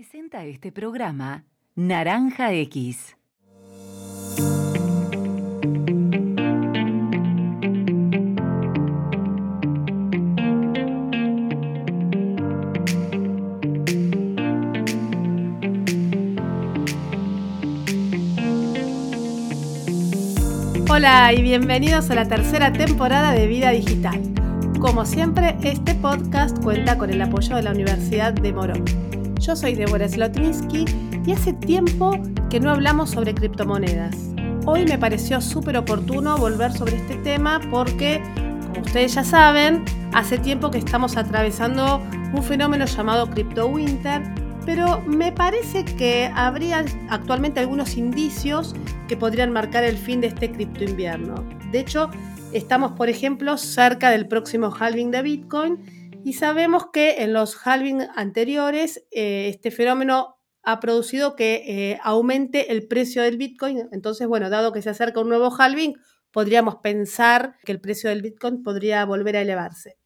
Presenta este programa Naranja X. Hola y bienvenidos a la tercera temporada de Vida Digital. Como siempre, este podcast cuenta con el apoyo de la Universidad de Morón. Yo soy Deborah Slotninsky y hace tiempo que no hablamos sobre criptomonedas. Hoy me pareció súper oportuno volver sobre este tema porque, como ustedes ya saben, hace tiempo que estamos atravesando un fenómeno llamado Crypto Winter, pero me parece que habría actualmente algunos indicios que podrían marcar el fin de este cripto invierno. De hecho, Estamos, por ejemplo, cerca del próximo halving de Bitcoin y sabemos que en los halving anteriores eh, este fenómeno ha producido que eh, aumente el precio del Bitcoin. Entonces, bueno, dado que se acerca un nuevo halving, podríamos pensar que el precio del Bitcoin podría volver a elevarse.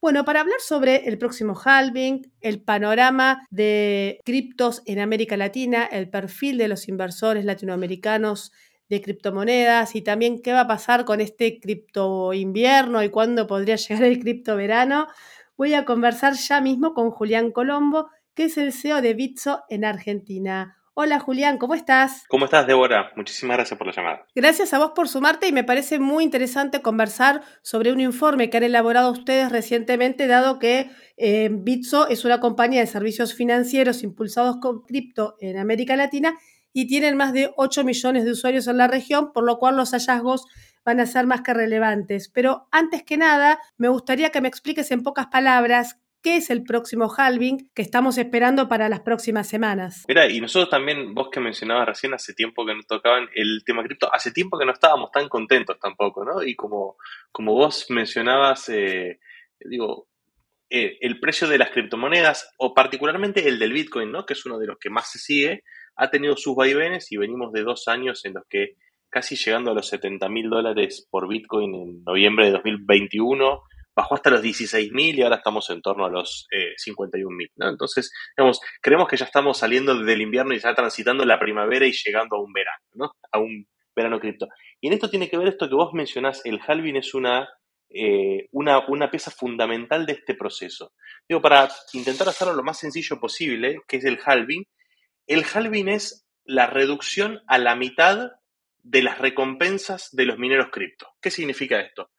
Bueno, para hablar sobre el próximo halving, el panorama de criptos en América Latina, el perfil de los inversores latinoamericanos de criptomonedas y también qué va a pasar con este cripto invierno y cuándo podría llegar el cripto verano, voy a conversar ya mismo con Julián Colombo, que es el CEO de Bitso en Argentina. Hola Julián, ¿cómo estás? ¿Cómo estás, Débora? Muchísimas gracias por la llamada. Gracias a vos por sumarte y me parece muy interesante conversar sobre un informe que han elaborado ustedes recientemente, dado que eh, Bitso es una compañía de servicios financieros impulsados con cripto en América Latina y tienen más de 8 millones de usuarios en la región, por lo cual los hallazgos van a ser más que relevantes. Pero antes que nada, me gustaría que me expliques en pocas palabras qué es el próximo halving que estamos esperando para las próximas semanas. Mira, y nosotros también, vos que mencionabas recién, hace tiempo que nos tocaban el tema cripto, hace tiempo que no estábamos tan contentos tampoco, ¿no? Y como, como vos mencionabas, eh, digo, eh, el precio de las criptomonedas, o particularmente el del Bitcoin, ¿no? Que es uno de los que más se sigue, ha tenido sus vaivenes y venimos de dos años en los que casi llegando a los 70 mil dólares por Bitcoin en noviembre de 2021, bajó hasta los 16 mil y ahora estamos en torno a los eh, 51 mil. Entonces, digamos, creemos que ya estamos saliendo del invierno y ya transitando la primavera y llegando a un verano, ¿no? a un verano cripto. Y en esto tiene que ver esto que vos mencionás, el halving es una, eh, una, una pieza fundamental de este proceso. Digo, para intentar hacerlo lo más sencillo posible, que es el halving, el halving es la reducción a la mitad de las recompensas de los mineros cripto. ¿Qué significa esto?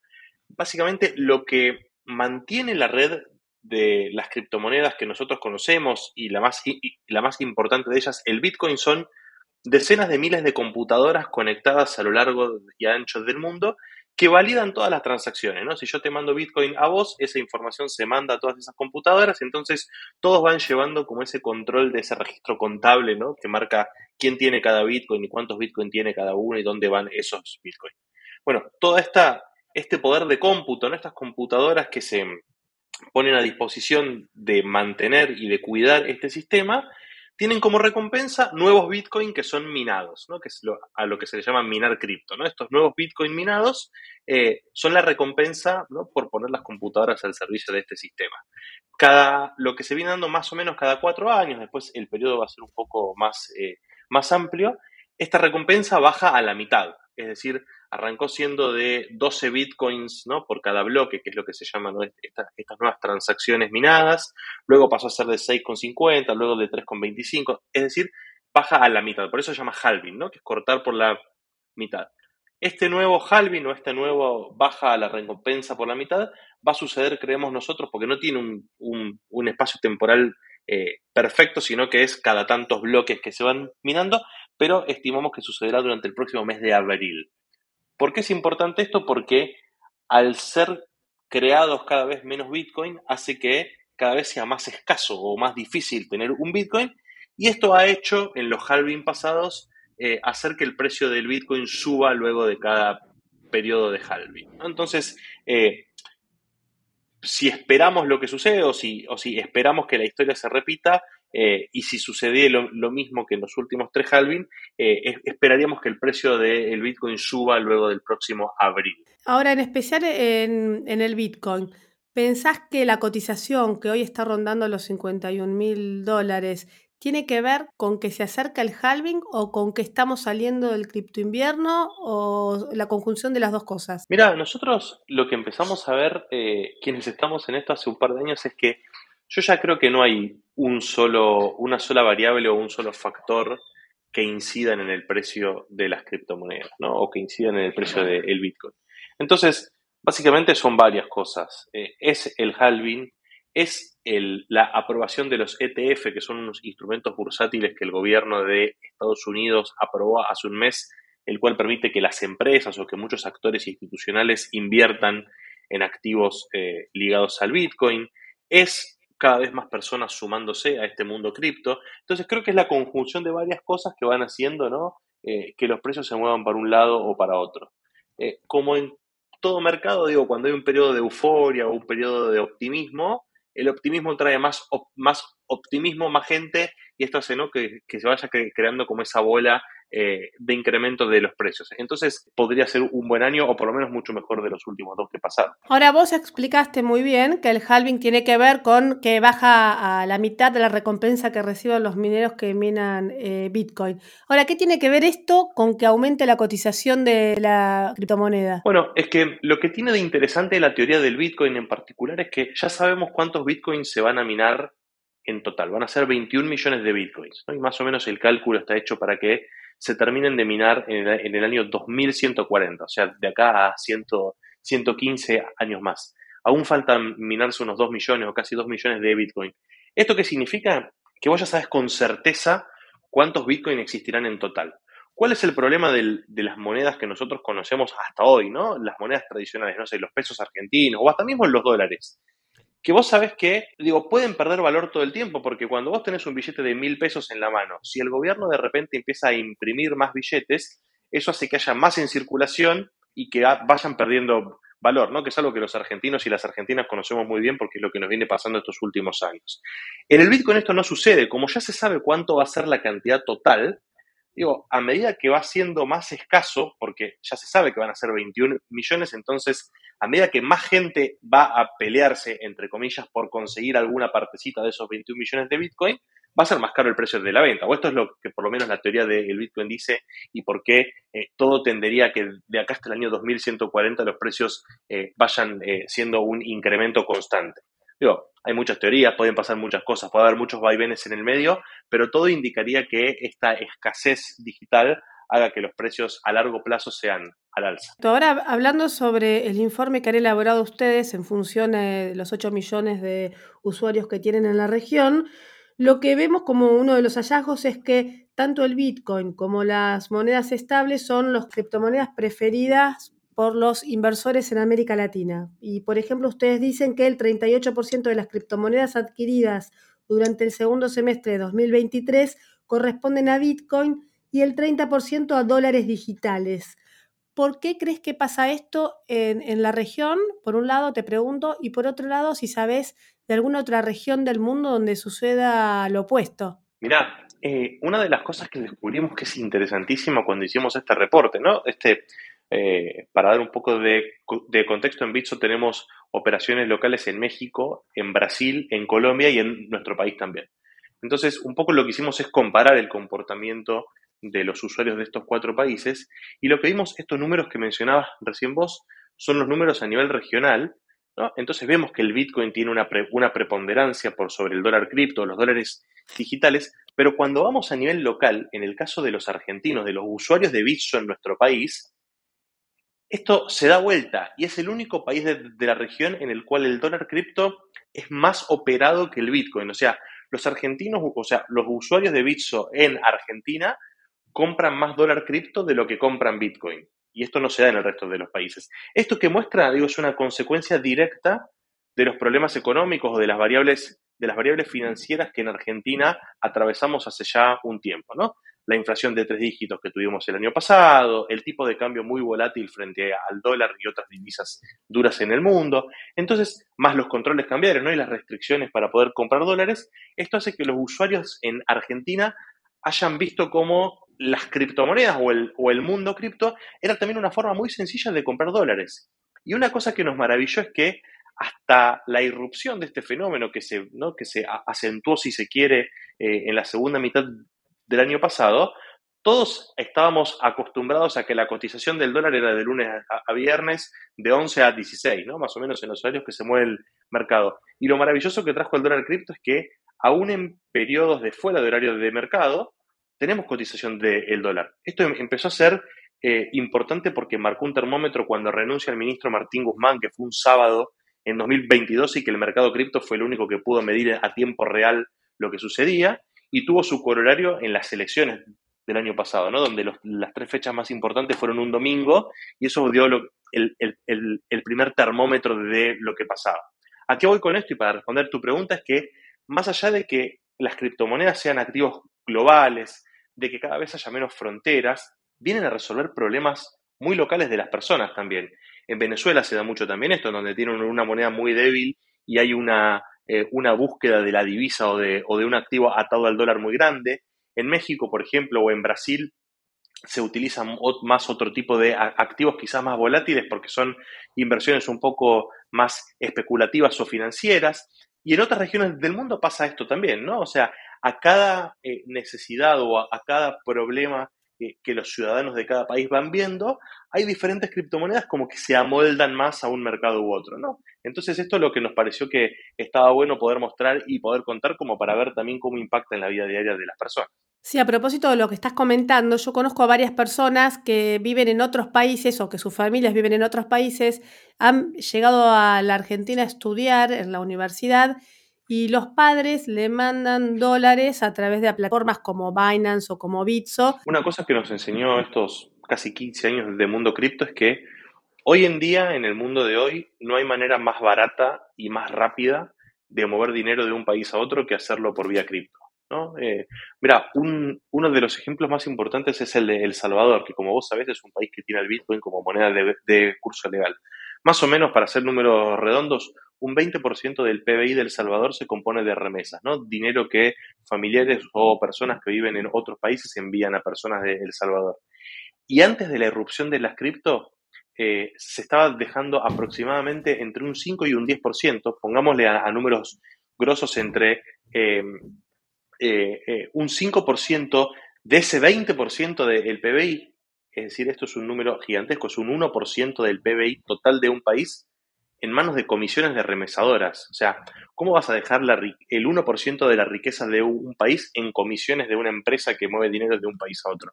Básicamente lo que mantiene la red de las criptomonedas que nosotros conocemos y la más, y la más importante de ellas, el Bitcoin, son decenas de miles de computadoras conectadas a lo largo y ancho del mundo que validan todas las transacciones, ¿no? Si yo te mando Bitcoin a vos, esa información se manda a todas esas computadoras, entonces todos van llevando como ese control de ese registro contable, ¿no? Que marca quién tiene cada Bitcoin y cuántos Bitcoin tiene cada uno y dónde van esos Bitcoin. Bueno, todo esta, este poder de cómputo, ¿no? Estas computadoras que se ponen a disposición de mantener y de cuidar este sistema, tienen como recompensa nuevos Bitcoin que son minados, ¿no? que es a lo que se le llama minar cripto. ¿no? Estos nuevos Bitcoin minados eh, son la recompensa ¿no? por poner las computadoras al servicio de este sistema. Cada, lo que se viene dando más o menos cada cuatro años, después el periodo va a ser un poco más, eh, más amplio, esta recompensa baja a la mitad, es decir, arrancó siendo de 12 bitcoins ¿no? por cada bloque, que es lo que se llaman estas, nuevas transacciones minadas, luego pasó a ser de 6,50, luego de 3,25, es decir, baja a la mitad, por eso se llama halving, ¿no? que es cortar por la mitad. Este nuevo halving o este nuevo baja a la recompensa por la mitad va a suceder, creemos nosotros, porque no tiene un, espacio temporal eh, perfecto, sino que es cada tantos bloques que se van minando, pero estimamos que sucederá durante el próximo mes de abril. ¿Por qué es importante esto? Porque al ser creados cada vez menos Bitcoin, hace que cada vez sea más escaso o más difícil tener un Bitcoin. Y esto ha hecho en los halving pasados eh, hacer que el precio del Bitcoin suba luego de cada periodo de halving. Entonces, eh, si esperamos lo que sucede o si, o si esperamos que la historia se repita, eh, y si sucedía lo, mismo que en los últimos tres halving, eh, esperaríamos que el precio del Bitcoin suba luego del próximo abril. Ahora, en especial en, el Bitcoin, ¿pensás que la cotización que hoy está rondando los 51 mil dólares tiene que ver con que se acerca el halving o con que estamos saliendo del cripto invierno o la conjunción de las dos cosas? Mira, nosotros lo que empezamos a ver, eh, quienes estamos en esto hace un par de años, es que yo ya creo que no hay un solo, una sola variable o un solo factor que incidan en el precio de las criptomonedas, ¿no? O que incidan en el precio del Bitcoin. Entonces, básicamente son varias cosas. Eh, es el halving, es la aprobación de los ETF, que son unos instrumentos bursátiles que el gobierno de Estados Unidos aprobó hace un mes, el cual permite que las empresas o que muchos actores institucionales inviertan en activos eh, ligados al Bitcoin. Es cada vez más personas sumándose a este mundo cripto. Entonces creo que es la conjunción de varias cosas que van haciendo ¿no? Eh, que los precios se muevan para un lado o para otro. Eh, como en todo mercado, digo, cuando hay un periodo de euforia o un periodo de optimismo, el optimismo trae más, más optimismo, más gente, y esto hace ¿no? que, que se vaya creando como esa bola eh, de incremento de los precios. Entonces podría ser un buen año o por lo menos mucho mejor de los últimos dos que pasaron. Ahora vos explicaste muy bien que el halving tiene que ver con que baja a la mitad de la recompensa que reciben los mineros que minan eh, Bitcoin. Ahora, ¿qué tiene que ver esto con que aumente la cotización de la criptomoneda? Bueno, es que lo que tiene de interesante la teoría del Bitcoin en particular es que ya sabemos cuántos Bitcoins se van a minar en total. Van a ser 21 millones de Bitcoins. Y más o menos el cálculo está hecho para que se terminen de minar en el, año 2140, o sea, de acá a 115 años más. Aún faltan minarse unos 2 millones o casi 2 millones de Bitcoin. ¿Esto qué significa? Que vos ya sabes con certeza cuántos Bitcoin existirán en total. ¿Cuál es el problema de las monedas que nosotros conocemos hasta hoy, ¿no? Las monedas tradicionales, no sé, los pesos argentinos o hasta mismo los dólares que vos sabés que, digo, pueden perder valor todo el tiempo, porque cuando vos tenés un billete de mil pesos en la mano, si el gobierno de repente empieza a imprimir más billetes, eso hace que haya más en circulación y que vayan perdiendo valor, ¿no? Que es algo que los argentinos y las argentinas conocemos muy bien porque es lo que nos viene pasando estos últimos años. En el Bitcoin esto no sucede, como ya se sabe cuánto va a ser la cantidad total, digo, a medida que va siendo más escaso, porque ya se sabe que van a ser 21 millones, entonces, a medida que más gente va a pelearse, entre comillas, por conseguir alguna partecita de esos 21 millones de Bitcoin, va a ser más caro el precio de la venta. O esto es lo que por lo menos la teoría del Bitcoin dice y por qué eh, todo tendería a que de acá hasta el año 2140 los precios eh, vayan eh, siendo un incremento constante. Digo, hay muchas teorías, pueden pasar muchas cosas, puede haber muchos vaivenes en el medio, pero todo indicaría que esta escasez digital haga que los precios a largo plazo sean al alza. Ahora, hablando sobre el informe que han elaborado ustedes en función de los 8 millones de usuarios que tienen en la región, lo que vemos como uno de los hallazgos es que tanto el Bitcoin como las monedas estables son las criptomonedas preferidas por los inversores en América Latina. Y, por ejemplo, ustedes dicen que el 38% de las criptomonedas adquiridas durante el segundo semestre de 2023 corresponden a Bitcoin y el 30% a dólares digitales. ¿Por qué crees que pasa esto en, la región? Por un lado, te pregunto, y por otro lado, si sabes de alguna otra región del mundo donde suceda lo opuesto. Mirá, eh, una de las cosas que descubrimos que es interesantísima cuando hicimos este reporte, ¿no? Este, eh, para dar un poco de, contexto, en Bitso tenemos operaciones locales en México, en Brasil, en Colombia y en nuestro país también. Entonces, un poco lo que hicimos es comparar el comportamiento de los usuarios de estos cuatro países y lo que vimos, estos números que mencionabas recién vos, son los números a nivel regional. Entonces vemos que el Bitcoin tiene una, una preponderancia por sobre el dólar cripto, los dólares digitales, pero cuando vamos a nivel local, en el caso de los argentinos, de los usuarios de Bitso en nuestro país, esto se da vuelta y es el único país de, la región en el cual el dólar cripto es más operado que el Bitcoin. O sea, los argentinos, o sea, los usuarios de Bitso en Argentina compran más dólar cripto de lo que compran Bitcoin. Y esto no se da en el resto de los países. Esto que muestra, digo, es una consecuencia directa de los problemas económicos o de las variables, de las variables financieras que en Argentina atravesamos hace ya un tiempo, ¿no? la inflación de tres dígitos que tuvimos el año pasado, el tipo de cambio muy volátil frente al dólar y otras divisas duras en el mundo. Entonces, más los controles cambiarios ¿no? y las restricciones para poder comprar dólares, esto hace que los usuarios en Argentina hayan visto como las criptomonedas o el, o el mundo cripto era también una forma muy sencilla de comprar dólares. Y una cosa que nos maravilló es que hasta la irrupción de este fenómeno que se, ¿no? que se acentuó, si se quiere, en la segunda mitad del año pasado, todos estábamos acostumbrados a que la cotización del dólar era de lunes a, viernes de 11 a 16, ¿no? Más o menos en los horarios que se mueve el mercado. Y lo maravilloso que trajo el dólar cripto es que aún en periodos de fuera de horario de mercado, tenemos cotización del dólar. Esto em, empezó a ser eh, importante porque marcó un termómetro cuando renuncia el ministro Martín Guzmán, que fue un sábado en 2022 y que el mercado cripto fue el único que pudo medir a tiempo real lo que sucedía y tuvo su corolario en las elecciones del año pasado, ¿no? Donde las tres fechas más importantes fueron un domingo y eso dio el, primer termómetro de lo que pasaba. ¿A qué voy con esto? Y para responder tu pregunta es que más allá de que las criptomonedas sean activos globales, de que cada vez haya menos fronteras, vienen a resolver problemas muy locales de las personas también. En Venezuela se da mucho también esto, donde tienen una moneda muy débil y hay una, eh, una búsqueda de la divisa o de, o de un activo atado al dólar muy grande. En México, por ejemplo, o en Brasil, se utilizan más otro tipo de activos quizás más volátiles porque son inversiones un poco más especulativas o financieras. Y en otras regiones del mundo pasa esto también, ¿no? O sea, a cada eh, necesidad o a, cada problema que los ciudadanos de cada país van viendo, hay diferentes criptomonedas como que se amoldan más a un mercado u otro, ¿no? Entonces esto es lo que nos pareció que estaba bueno poder mostrar y poder contar como para ver también cómo impacta en la vida diaria de las personas. Sí, a propósito de lo que estás comentando, yo conozco a varias personas que viven en otros países o que sus familias viven en otros países, han llegado a la Argentina a estudiar en la universidad y los padres le mandan dólares a través de plataformas como Binance o como Bitso. Una cosa que nos enseñó estos casi 15 años de mundo cripto es que hoy en día, en el mundo de hoy, no hay manera más barata y más rápida de mover dinero de un país a otro que hacerlo por vía cripto. ¿no? Eh, mira, uno de los ejemplos más importantes es el de El Salvador, que como vos sabés es un país que tiene el Bitcoin como moneda de, curso legal. Más o menos, para hacer números redondos, un 20% del PBI del Salvador se compone de remesas, ¿no? Dinero que familiares o personas que viven en otros países envían a personas de El Salvador. Y antes de la irrupción de las cripto, eh, se estaba dejando aproximadamente entre un 5 y un 10%, pongámosle a, números grosos entre eh, eh, un 5% de ese 20% del PBI, es decir, esto es un número gigantesco, es un 1% del PBI total de un país en manos de comisiones de remesadoras. O sea, ¿cómo vas a dejar el 1% de la riqueza de un país en comisiones de una empresa que mueve dinero de un país a otro?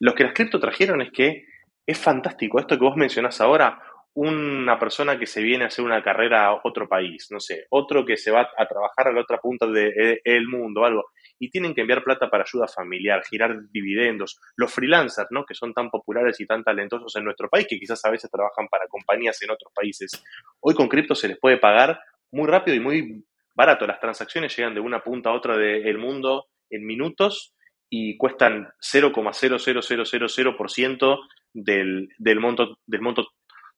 Lo que las cripto trajeron es que es fantástico. Esto que vos mencionás ahora, una persona que se viene a hacer una carrera a otro país, no sé, otro que se va a trabajar a la otra punta del de, mundo, algo y tienen que enviar plata para ayuda familiar, girar dividendos. Los freelancers, ¿no? Que son tan populares y tan talentosos en nuestro país, que quizás a veces trabajan para compañías en otros países. Hoy con cripto se les puede pagar muy rápido y muy barato. Las transacciones llegan de una punta a otra del mundo en minutos y cuestan 0,00000% del, del, monto, del monto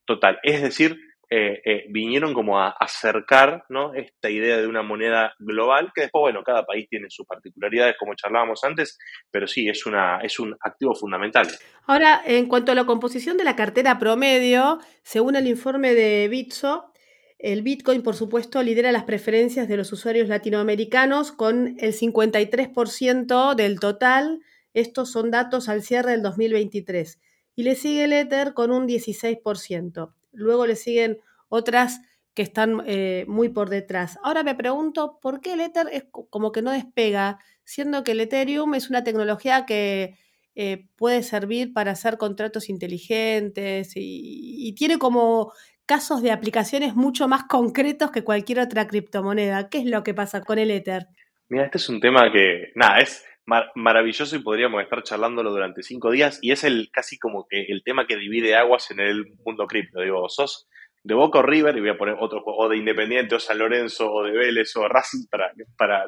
total. Es decir, eh, eh, vinieron como a acercar ¿no? esta idea de una moneda global, que después, bueno, cada país tiene sus particularidades, como charlábamos antes, pero sí, es, una, es un activo fundamental. Ahora, en cuanto a la composición de la cartera promedio, según el informe de Bitso, el Bitcoin, por supuesto, lidera las preferencias de los usuarios latinoamericanos con el 53% del total. Estos son datos al cierre del 2023. Y le sigue el Ether con un 16%. Luego le siguen otras que están eh, muy por detrás. Ahora me pregunto, ¿por qué el Ether es como que no despega, siendo que el Ethereum es una tecnología que eh, puede servir para hacer contratos inteligentes y, tiene como casos de aplicaciones mucho más concretos que cualquier otra criptomoneda? ¿Qué es lo que pasa con el Ether? Mira, este es un tema que, nada, es maravilloso y podríamos estar charlándolo durante cinco días y es el casi como que el tema que divide aguas en el mundo cripto. Digo, sos de Boca o River, y voy a poner otro, o de Independiente, o San Lorenzo, o de Vélez, o Racing, para, para,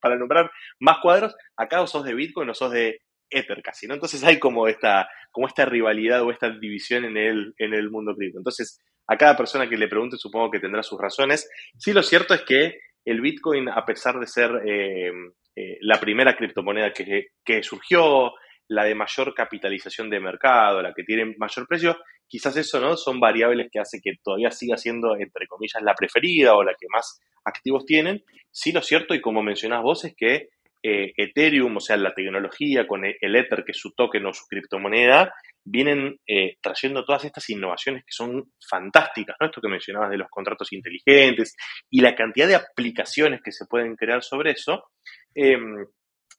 para, nombrar más cuadros, acá o sos de Bitcoin o sos de Ether casi, ¿no? Entonces hay como esta, como esta rivalidad o esta división en el, en el mundo cripto. Entonces, a cada persona que le pregunte supongo que tendrá sus razones. Sí, lo cierto es que el Bitcoin, a pesar de ser eh, eh, la primera criptomoneda que, que, surgió, la de mayor capitalización de mercado, la que tiene mayor precio, quizás eso no son variables que hace que todavía siga siendo, entre comillas, la preferida o la que más activos tienen. Sí, lo cierto, y como mencionás vos, es que eh, Ethereum, o sea, la tecnología, con el Ether, que es su token o su criptomoneda, vienen eh, trayendo todas estas innovaciones que son fantásticas, ¿no? Esto que mencionabas de los contratos inteligentes y la cantidad de aplicaciones que se pueden crear sobre eso, em,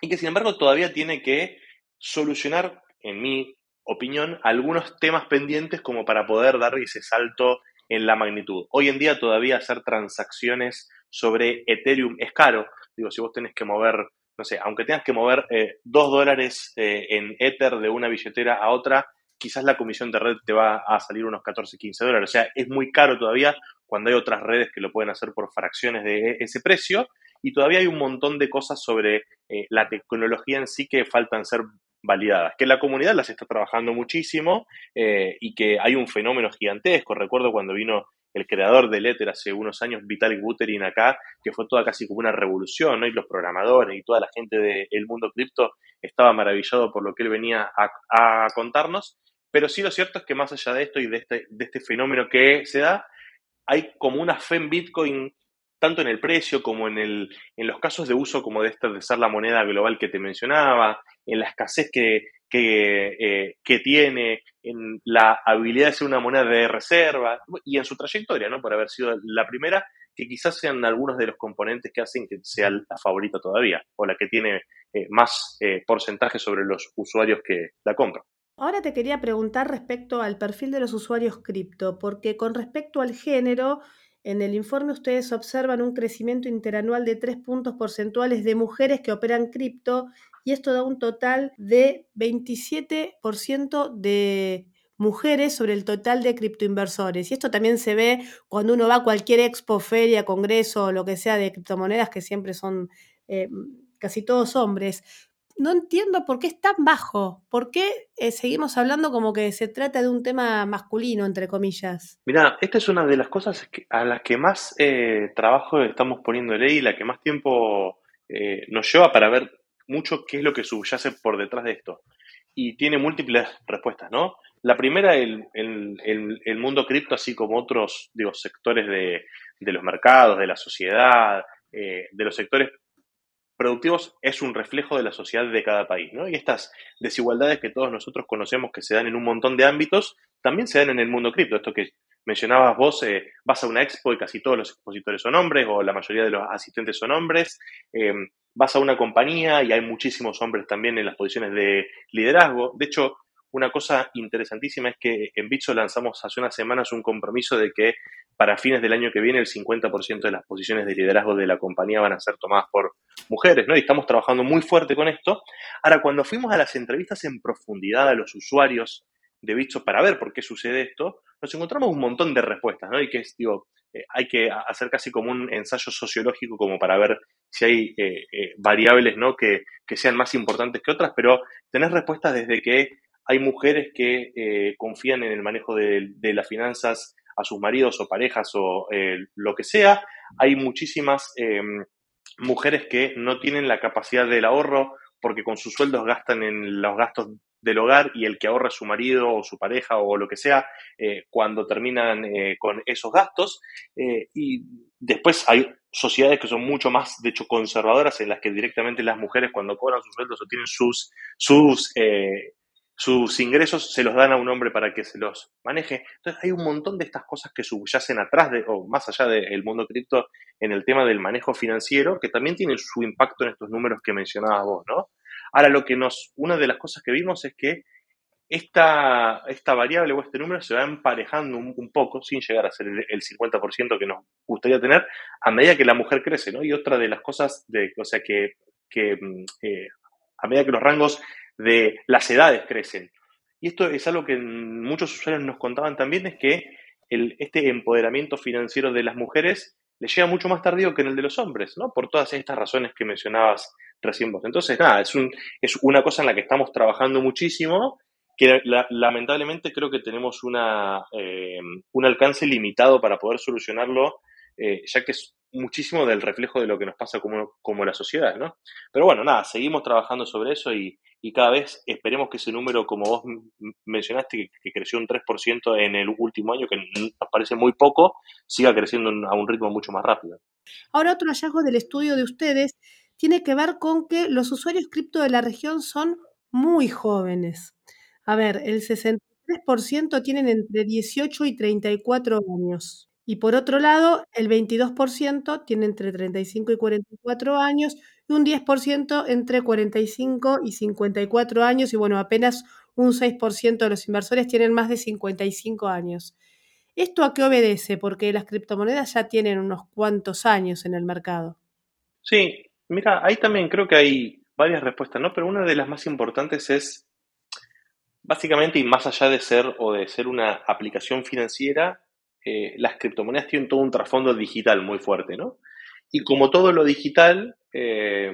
y que sin embargo todavía tiene que solucionar, en mi opinión, algunos temas pendientes como para poder dar ese salto en la magnitud. Hoy en día todavía hacer transacciones sobre Ethereum es caro. Digo, si vos tenés que mover no sé, aunque tengas que mover eh, dos dólares eh, en Ether de una billetera a otra, quizás la comisión de red te va a salir unos 14, 15 dólares. O sea, es muy caro todavía cuando hay otras redes que lo pueden hacer por fracciones de ese precio. Y todavía hay un montón de cosas sobre eh, la tecnología en sí que faltan ser validadas, que la comunidad las está trabajando muchísimo y que hay un fenómeno gigantesco. Recuerdo cuando vino el creador del Ether hace unos años, Vitalik Buterin acá, que fue toda casi como una revolución, ¿no? Y los programadores y toda la gente del mundo cripto estaba maravillado por lo que él venía a, contarnos. Pero sí lo cierto es que más allá de esto y de este, de este fenómeno que se da, hay como una fe en Bitcoin tanto en el precio como en, el, en los casos de uso como de esta de ser la moneda global que te mencionaba, en la escasez que, eh, que, tiene, en la habilidad de ser una moneda de reserva y en su trayectoria, ¿no? Por haber sido la primera, que quizás sean algunos de los componentes que hacen que sea la favorita todavía o la que tiene eh, más eh, porcentaje sobre los usuarios que la compran. Ahora te quería preguntar respecto al perfil de los usuarios cripto, porque con respecto al género, en el informe ustedes observan un crecimiento interanual de 3 puntos porcentuales de mujeres que operan cripto y esto da un total de 27% de mujeres sobre el total de criptoinversores. Y esto también se ve cuando uno va a cualquier expo, feria, congreso, lo que sea de criptomonedas, que siempre son eh, casi todos hombres. No entiendo por qué es tan bajo. ¿Por qué eh, seguimos hablando como que se trata de un tema masculino, entre comillas? Mira, esta es una de las cosas a las que más eh, trabajo estamos poniendo ley y la que más tiempo nos lleva para ver mucho qué es lo que subyace por detrás de esto. Y tiene múltiples respuestas, ¿no? La primera, el, el, mundo cripto, así como otros digo, sectores de, los mercados, de la sociedad, eh, de los sectores productivos, es un reflejo de la sociedad de cada país, ¿no? Y estas desigualdades que todos nosotros conocemos que se dan en un montón de ámbitos, también se dan en el mundo cripto. Esto que mencionabas vos, eh, vas a una expo y casi todos los expositores son hombres, o la mayoría de los asistentes son hombres. Eh, vas a una compañía y hay muchísimos hombres también en las posiciones de liderazgo. De hecho, una cosa interesantísima es que en Bitso lanzamos hace unas semanas un compromiso de que para fines del año que viene el 50% de las posiciones de liderazgo de la compañía van a ser tomadas por mujeres, ¿no? Y estamos trabajando muy fuerte con esto. Ahora, cuando fuimos a las entrevistas en profundidad a los usuarios de Bitso para ver por qué sucede esto, nos encontramos un montón de respuestas, ¿no? Y que es, digo, eh, hay que hacer casi como un ensayo sociológico como para ver si hay eh, eh, variables ¿no? que, sean más importantes que otras, pero tenés respuestas desde que hay mujeres que confían en el manejo de, las finanzas a sus maridos o parejas o lo que sea. Hay muchísimas em, mujeres que no tienen la capacidad del ahorro porque con sus sueldos gastan en los gastos del hogar y el que ahorra su marido o su pareja o lo que sea eh, cuando terminan eh, con esos gastos. Eh, y después hay sociedades que son mucho más, de hecho, conservadoras en las que directamente las mujeres cuando cobran sus sueldos o tienen sus, sus ingresos se los dan a un hombre para que se los maneje. Entonces hay un montón de estas cosas que subyacen atrás de, o más allá del mundo cripto en el tema del manejo financiero que también tienen su impacto en estos números que mencionabas vos, ¿no? Ahora, lo que nos, una de las cosas que vimos es que esta, esta variable o este número se va emparejando un, poco, sin llegar a ser el, 50% que nos gustaría tener, a medida que la mujer crece, ¿no? Y otra de las cosas, de, o sea, que, que mm, eh, a medida que los rangos de las edades crecen. Y esto es algo que muchos usuarios nos contaban también, es que este empoderamiento financiero de las mujeres le llega mucho más tardío que en el de los hombres, ¿no? Por todas estas razones que mencionabas recién vos. Entonces, nada, es, es una cosa en la que estamos trabajando muchísimo, que lamentablemente creo que tenemos una, eh, un alcance limitado para poder solucionarlo, eh, ya que es muchísimo del reflejo de lo que nos pasa como, como la sociedad, ¿no? Pero bueno, nada, seguimos trabajando sobre eso y, y cada vez esperemos que ese número, como vos mencionaste, que, creció un 3% en el último año, que nos parece muy poco, siga creciendo a un ritmo mucho más rápido. Ahora otro hallazgo del estudio de ustedes tiene que ver con que los usuarios cripto de la región son muy jóvenes. A ver, el 63% tienen entre 18 y 34 años. Y por otro lado, el 22% tiene entre 35 y 44 años y un 10% entre 45 y 54 años y bueno, apenas un 6% de los inversores tienen más de 55 años. ¿Esto a qué obedece? Porque las criptomonedas ya tienen unos cuantos años en el mercado. Sí, mira, ahí también creo que hay varias respuestas, ¿no? Pero una de las más importantes es, básicamente, y más allá de ser o de ser una aplicación financiera, eh, las criptomonedas tienen todo un trasfondo digital muy fuerte, ¿no? Y como todo lo digital, eh,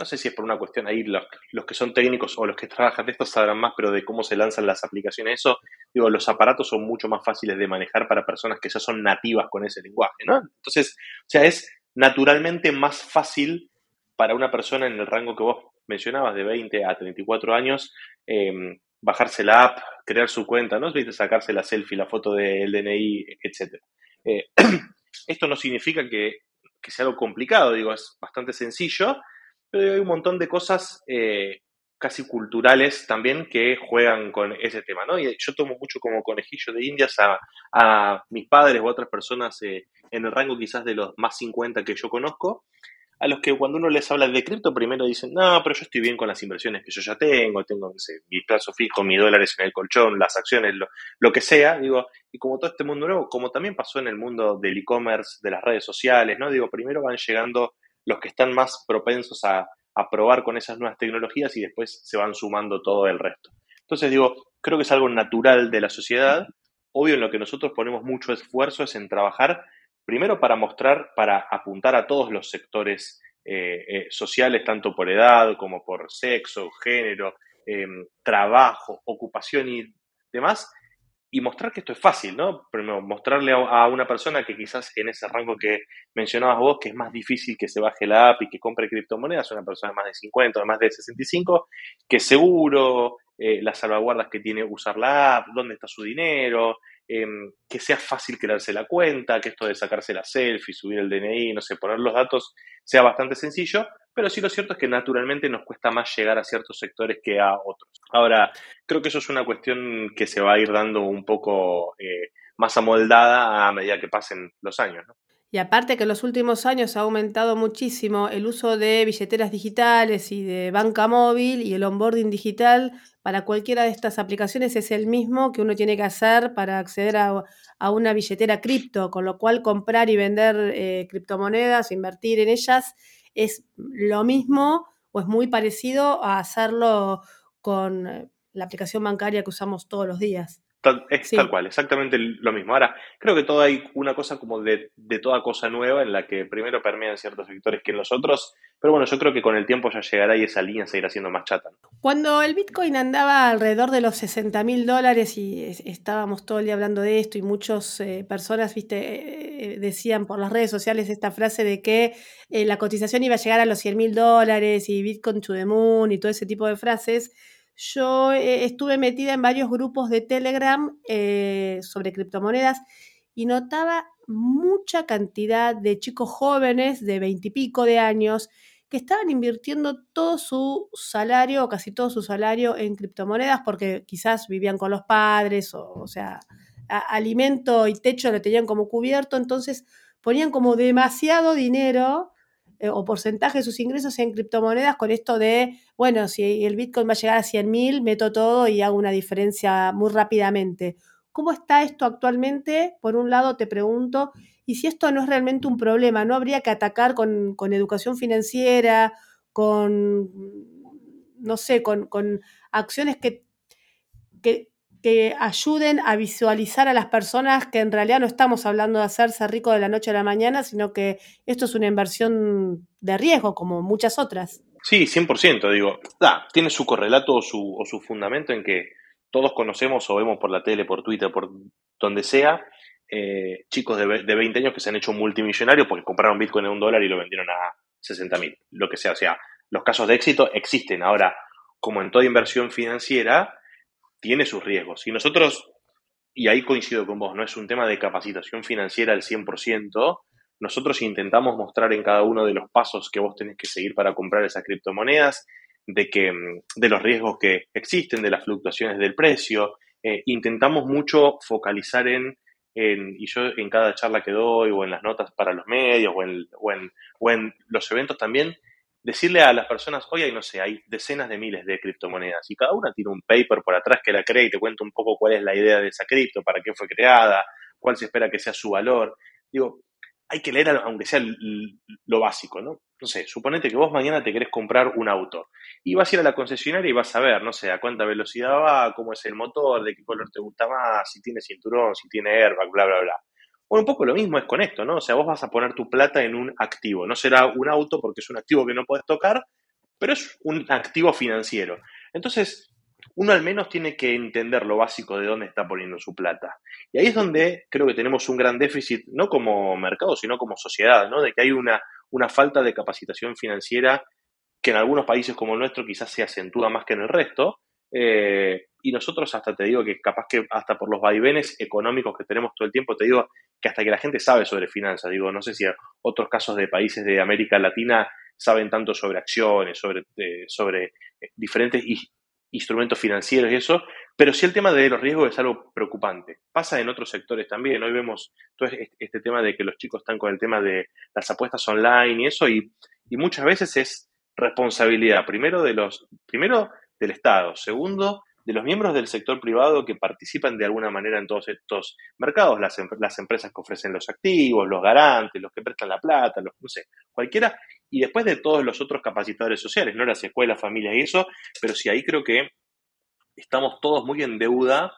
no sé si es por una cuestión ahí, los, que son técnicos o los que trabajan de esto sabrán más, pero de cómo se lanzan las aplicaciones, eso, digo, los aparatos son mucho más fáciles de manejar para personas que ya son nativas con ese lenguaje, ¿no? Entonces, o sea, es naturalmente más fácil para una persona en el rango que vos mencionabas, de 20 a 34 años, eh, bajarse la app, crear su cuenta, ¿no? ¿Viste? Sacarse la selfie, la foto del DNI, etc. Eh, esto no significa que, sea algo complicado, digo, es bastante sencillo, pero hay un montón de cosas eh, casi culturales también que juegan con ese tema, ¿no? Y yo tomo mucho como conejillo de indias a, mis padres o otras personas eh, en el rango quizás de los más 50 que yo conozco, a los que cuando uno les habla de cripto, primero dicen, no, pero yo estoy bien con las inversiones que yo ya tengo, tengo mi plazo fijo, mis dólares en el colchón, las acciones, lo, que sea, digo, y como todo este mundo nuevo, como también pasó en el mundo del e-commerce, de las redes sociales, ¿no? Digo, primero van llegando los que están más propensos a, a probar con esas nuevas tecnologías y después se van sumando todo el resto. Entonces digo, creo que es algo natural de la sociedad. Obvio, en lo que nosotros ponemos mucho esfuerzo es en trabajar Primero para mostrar, para apuntar a todos los sectores eh, eh, sociales, tanto por edad como por sexo, género, em, trabajo, ocupación y demás, y mostrar que esto es fácil, ¿no? Primero, mostrarle a, una persona que quizás en ese rango que mencionabas vos, que es más difícil que se baje la app y que compre criptomonedas, una persona de más de 50 o de más de 65, que seguro, eh, las salvaguardas que tiene usar la app, dónde está su dinero, Em, que sea fácil crearse la cuenta, que esto de sacarse la selfie, subir el DNI, no sé, poner los datos sea bastante sencillo, pero sí lo cierto es que naturalmente nos cuesta más llegar a ciertos sectores que a otros. Ahora, creo que eso es una cuestión que se va a ir dando un poco eh, más amoldada a medida que pasen los años. ¿no? Y aparte que en los últimos años ha aumentado muchísimo el uso de billeteras digitales y de banca móvil y el onboarding digital para cualquiera de estas aplicaciones es el mismo que uno tiene que hacer para acceder a, una billetera cripto, con lo cual comprar y vender eh, criptomonedas, invertir en ellas, es lo mismo o es muy parecido a hacerlo con eh, la aplicación bancaria que usamos todos los días es tal cual, exactamente lo mismo. Ahora, creo que todo hay una cosa como de, toda cosa nueva en la que primero permean ciertos sectores que en los otros, pero bueno, yo creo que con el tiempo ya llegará y esa línea seguirá siendo más chata. Cuando el Bitcoin andaba alrededor de los 60 mil dólares y estábamos todo el día hablando de esto y muchas eh, personas, viste, eh, eh, decían por las redes sociales esta frase de que la cotización iba a llegar a los 100 mil dólares y Bitcoin to the moon y todo ese tipo de frases, yo eh, estuve metida en varios grupos de Telegram eh, sobre criptomonedas y notaba mucha cantidad de chicos jóvenes de veintipico de años que estaban invirtiendo todo su salario o casi todo su salario en criptomonedas porque quizás vivían con los padres o, o sea, alimento y techo lo tenían como cubierto, entonces ponían como demasiado dinero eh, o porcentaje de sus ingresos en criptomonedas con esto de, bueno, si el Bitcoin va a llegar a 100 mil, meto todo y hago una diferencia muy rápidamente. ¿Cómo está esto actualmente? Por un lado te pregunto, y si esto no es realmente un problema, ¿no habría que atacar con, educación financiera, con, no sé, con, con acciones que, que, que ayuden a visualizar a las personas que en realidad no estamos hablando de hacerse rico de la noche a la mañana, sino que esto es una inversión de riesgo, como muchas otras. Sí, 100%, digo, tiene su correlato o su, o su fundamento en que todos conocemos o vemos por la tele, por Twitter, por donde sea, eh, chicos de, de 20 años que se han hecho multimillonarios porque compraron Bitcoin en un dólar y lo vendieron a 60 mil, lo que sea. O sea, los casos de éxito existen. Ahora, como en toda inversión financiera, tiene sus riesgos. Y nosotros, y ahí coincido con vos, no es un tema de capacitación financiera al 100%, nosotros intentamos mostrar en cada uno de los pasos que vos tenés que seguir para comprar esas criptomonedas, de, que, mm, de los riesgos que existen, de las fluctuaciones del precio. Eh, intentamos mucho focalizar en, y yo en cada charla que doy o en las notas para los medios o en, o en, o en los eventos también, decirle a las personas, oye, no sé, hay decenas de miles de criptomonedas y cada una tiene un paper por atrás que la crea y te cuenta un poco cuál es la idea de esa cripto, para qué fue creada, cuál se espera que sea su valor. Digo, hay que leer aunque sea lo básico, ¿no? No sé, suponete que vos mañana te querés comprar un auto y vas a ir a la concesionaria y vas a ver, no sé, a cuánta velocidad va, cómo es el motor, de qué color te gusta más, si tiene cinturón, si tiene airbag, bla, bla, bla. Bueno, un poco lo mismo es con esto, ¿no? O sea, vos vas a poner tu plata en un activo. No será un auto porque es un activo que no puedes tocar, pero es un activo financiero. Entonces, uno al menos tiene que entender lo básico de dónde está poniendo su plata. Y ahí es donde creo que tenemos un gran déficit, no como mercado, sino como sociedad, ¿no? De que hay una, una falta de capacitación financiera que en algunos países como el nuestro quizás se acentúa más que en el resto. Eh, y nosotros hasta te digo que capaz que hasta por los vaivenes económicos que tenemos todo el tiempo, te digo que hasta que la gente sabe sobre finanzas, digo, no sé si otros casos de países de América Latina saben tanto sobre acciones, sobre, eh, sobre eh, diferentes instrumentos financieros y eso, pero sí el tema de los riesgos es algo preocupante. Pasa en otros sectores también. Hoy vemos todo este, tema de que los chicos están con el tema de las apuestas online y eso, y, y muchas veces es responsabilidad, primero de los, primero del Estado, segundo de los miembros del sector privado que participan de alguna manera en todos estos mercados, las, em, las, empresas que ofrecen los activos, los garantes, los que prestan la plata, los, no sé, cualquiera, y después de todos los otros capacitadores sociales, no las escuelas, familias y eso, pero sí ahí creo que estamos todos muy en deuda,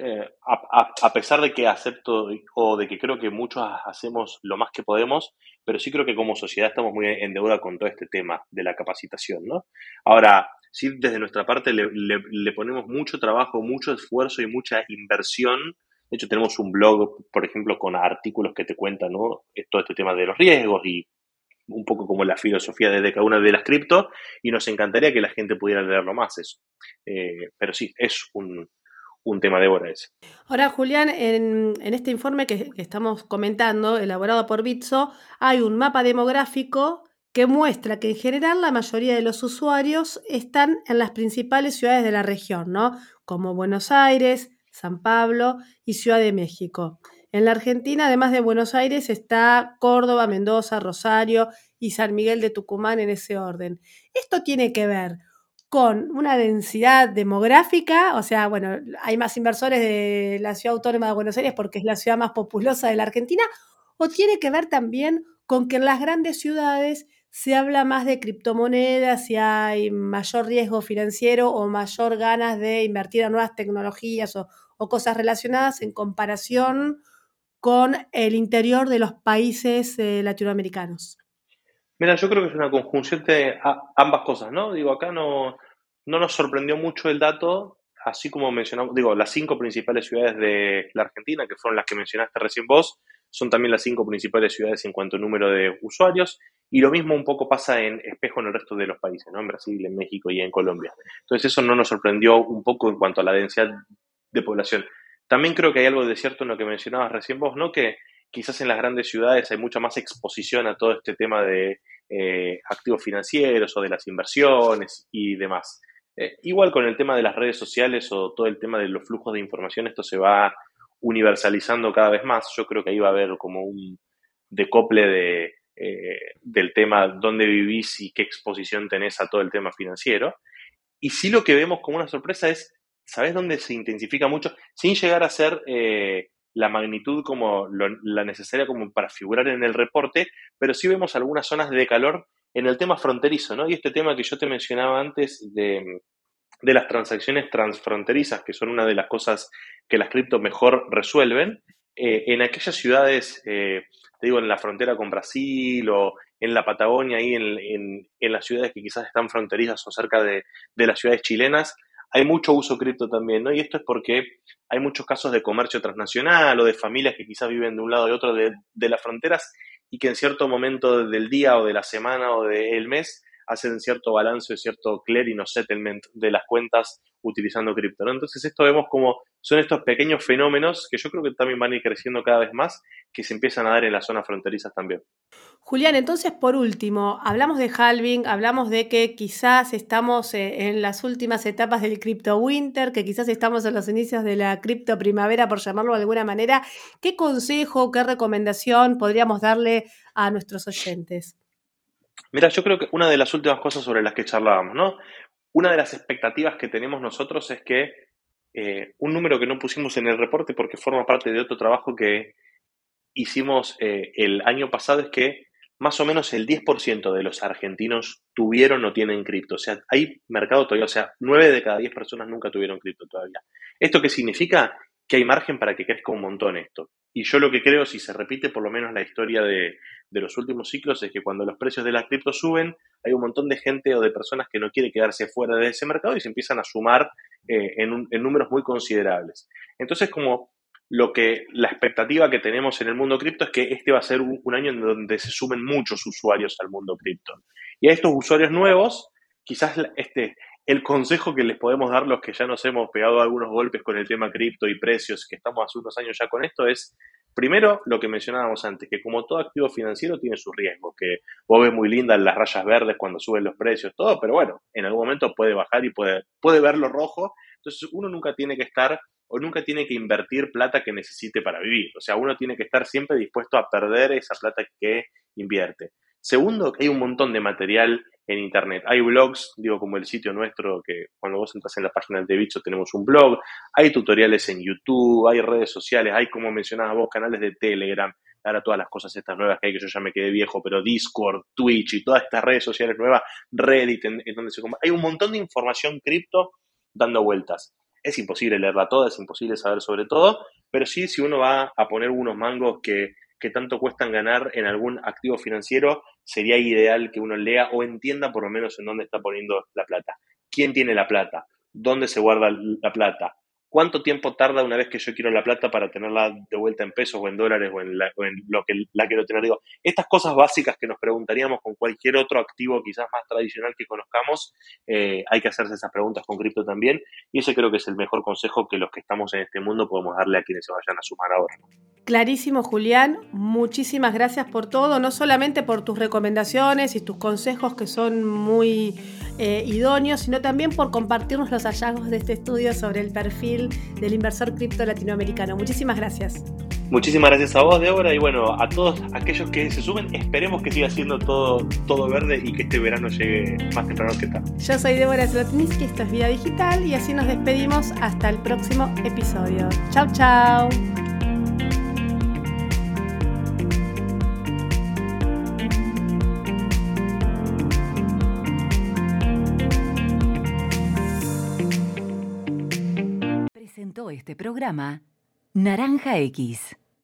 eh, a, pesar de que acepto o de que creo que muchos hacemos lo más que podemos, pero sí creo que como sociedad estamos muy en deuda con todo este tema de la capacitación, ¿no? Ahora, sí, desde nuestra parte le, le ponemos mucho trabajo, mucho esfuerzo y mucha inversión de hecho, tenemos un blog, por ejemplo, con artículos que te cuentan ¿no? todo este tema de los riesgos y un poco como la filosofía de cada una de las cripto y nos encantaría que la gente pudiera leerlo más eso. Eh, pero sí, es un, tema de hora ese. Ahora, Julián, en, este informe que, estamos comentando, elaborado por Bitso, hay un mapa demográfico que muestra que en general la mayoría de los usuarios están en las principales ciudades de la región, ¿no? Como Buenos Aires, San Pablo y Ciudad de México. En la Argentina, además de Buenos Aires, está Córdoba, Mendoza, Rosario y San Miguel de Tucumán en ese orden. Esto tiene que ver con una densidad demográfica, o sea, bueno, hay más inversores de la ciudad autónoma de Buenos Aires porque es la ciudad más populosa de la Argentina, o tiene que ver también con que en las grandes ciudades se habla más de criptomonedas y hay mayor riesgo financiero o mayor ganas de invertir en nuevas tecnologías o, o cosas relacionadas en comparación con el interior de los países eh, latinoamericanos? Mira, yo creo que es una conjunción de ambas cosas, ¿no? Digo, acá no, no nos sorprendió mucho el dato, así como mencionamos, digo, las cinco principales ciudades de la Argentina, que fueron las que mencionaste recién vos, son también las cinco principales ciudades en cuanto a número de usuarios, y lo mismo un poco pasa en espejo en el resto de los países, ¿no? En Brasil, en México y en Colombia. Entonces eso no nos sorprendió un poco en cuanto a la densidad de población. También creo que hay algo de cierto en lo que mencionabas recién vos, ¿no? Que quizás en las grandes ciudades hay mucha más exposición a todo este tema de eh, activos financieros o de las inversiones y demás. Eh, igual con el tema de las redes sociales o todo el tema de los flujos de información, esto se va universalizando cada vez más. Yo creo que ahí va a haber como un decople de, eh, del tema dónde vivís y qué exposición tenés a todo el tema financiero. Y sí lo que vemos como una sorpresa es ¿sabes dónde se intensifica mucho? Sin llegar a ser eh, la magnitud como la necesaria como para figurar en el reporte, pero sí vemos algunas zonas de calor en el tema fronterizo, ¿no? Y este tema que yo te mencionaba antes de, las transacciones transfronterizas, que son una de las cosas que las cripto mejor resuelven, eh, en aquellas ciudades, eh, te digo, en la frontera con Brasil o en la Patagonia, ahí en, las ciudades que quizás están fronterizas o cerca de, de las ciudades chilenas, hay mucho uso cripto también, ¿no? Y esto es porque hay muchos casos de comercio transnacional o de familias que quizás viven de un lado y otro de, las fronteras y que en cierto momento del día o de la semana o del mes hacen cierto balance, cierto clearing o settlement de las cuentas utilizando cripto. Entonces esto vemos como son estos pequeños fenómenos que yo creo que también van a ir creciendo cada vez más, que se empiezan a dar en las zonas fronterizas también. Julián, entonces por último, hablamos de halving, hablamos de que quizás estamos eh, en las últimas etapas del cripto winter, que quizás estamos en los inicios de la cripto primavera, por llamarlo de alguna manera. ¿Qué consejo, qué recomendación podríamos darle a nuestros oyentes? Mira, yo creo que una de las últimas cosas sobre las que charlábamos, ¿no? Una de las expectativas que tenemos nosotros es que eh, un número que no pusimos en el reporte porque forma parte de otro trabajo que hicimos eh, el año pasado es que más o menos el 10% de los argentinos tuvieron o tienen cripto. O sea, hay mercado todavía, o sea, 9 de cada 10 personas nunca tuvieron cripto todavía. ¿Esto qué significa? Que hay margen para que crezca un montón esto. Y yo lo que creo, si se repite por lo menos la historia de, los últimos ciclos, es que cuando los precios de la cripto suben, hay un montón de gente o de personas que no quiere quedarse fuera de ese mercado y se empiezan a sumar eh, en, en números muy considerables. Entonces, como lo que la expectativa que tenemos en el mundo cripto es que este va a ser un, año en donde se sumen muchos usuarios al mundo cripto. Y a estos usuarios nuevos, quizás este, el consejo que les podemos dar los que ya nos hemos pegado algunos golpes con el tema cripto y precios, que estamos hace unos años ya con esto, es primero lo que mencionábamos antes, que como todo activo financiero tiene su riesgo, que vos ves muy lindas las rayas verdes cuando suben los precios, todo, pero bueno, en algún momento puede bajar y puede, puede verlo rojo. Entonces uno nunca tiene que estar o nunca tiene que invertir plata que necesite para vivir. O sea, uno tiene que estar siempre dispuesto a perder esa plata que invierte. Segundo, hay un montón de material en Internet. Hay blogs, digo, como el sitio nuestro, que cuando vos entras en la página de Bicho tenemos un blog. Hay tutoriales en YouTube, hay redes sociales, hay, como mencionabas vos, canales de Telegram. Ahora todas las cosas estas nuevas que hay, que yo ya me quedé viejo, pero Discord, Twitch y todas estas redes sociales nuevas, Reddit, en, donde se Hay un montón de información cripto dando vueltas. Es imposible leerla toda, es imposible saber sobre todo, pero sí si uno va a poner unos mangos que, que tanto cuestan ganar en algún activo financiero, sería ideal que uno lea o entienda por lo menos en dónde está poniendo la plata. ¿Quién tiene la plata? ¿Dónde se guarda la plata? ¿Cuánto tiempo tarda una vez que yo quiero la plata para tenerla de vuelta en pesos o en dólares o en, lo que la quiero tener? Digo, estas cosas básicas que nos preguntaríamos con cualquier otro activo quizás más tradicional que conozcamos, eh, hay que hacerse esas preguntas con cripto también y ese creo que es el mejor consejo que los que estamos en este mundo podemos darle a quienes se vayan a sumar ahora. Clarísimo, Julián. Muchísimas gracias por todo, no solamente por tus recomendaciones y tus consejos que son muy eh, idóneos, sino también por compartirnos los hallazgos de este estudio sobre el perfil del inversor cripto latinoamericano. Muchísimas gracias. Muchísimas gracias a vos, Débora, y bueno, a todos aquellos que se sumen, esperemos que siga siendo todo, todo verde y que este verano llegue más temprano que tarde. Yo soy Débora Zlotniski, esto es Vida Digital, y así nos despedimos hasta el próximo episodio. Chau, chau. Este programa Naranja X.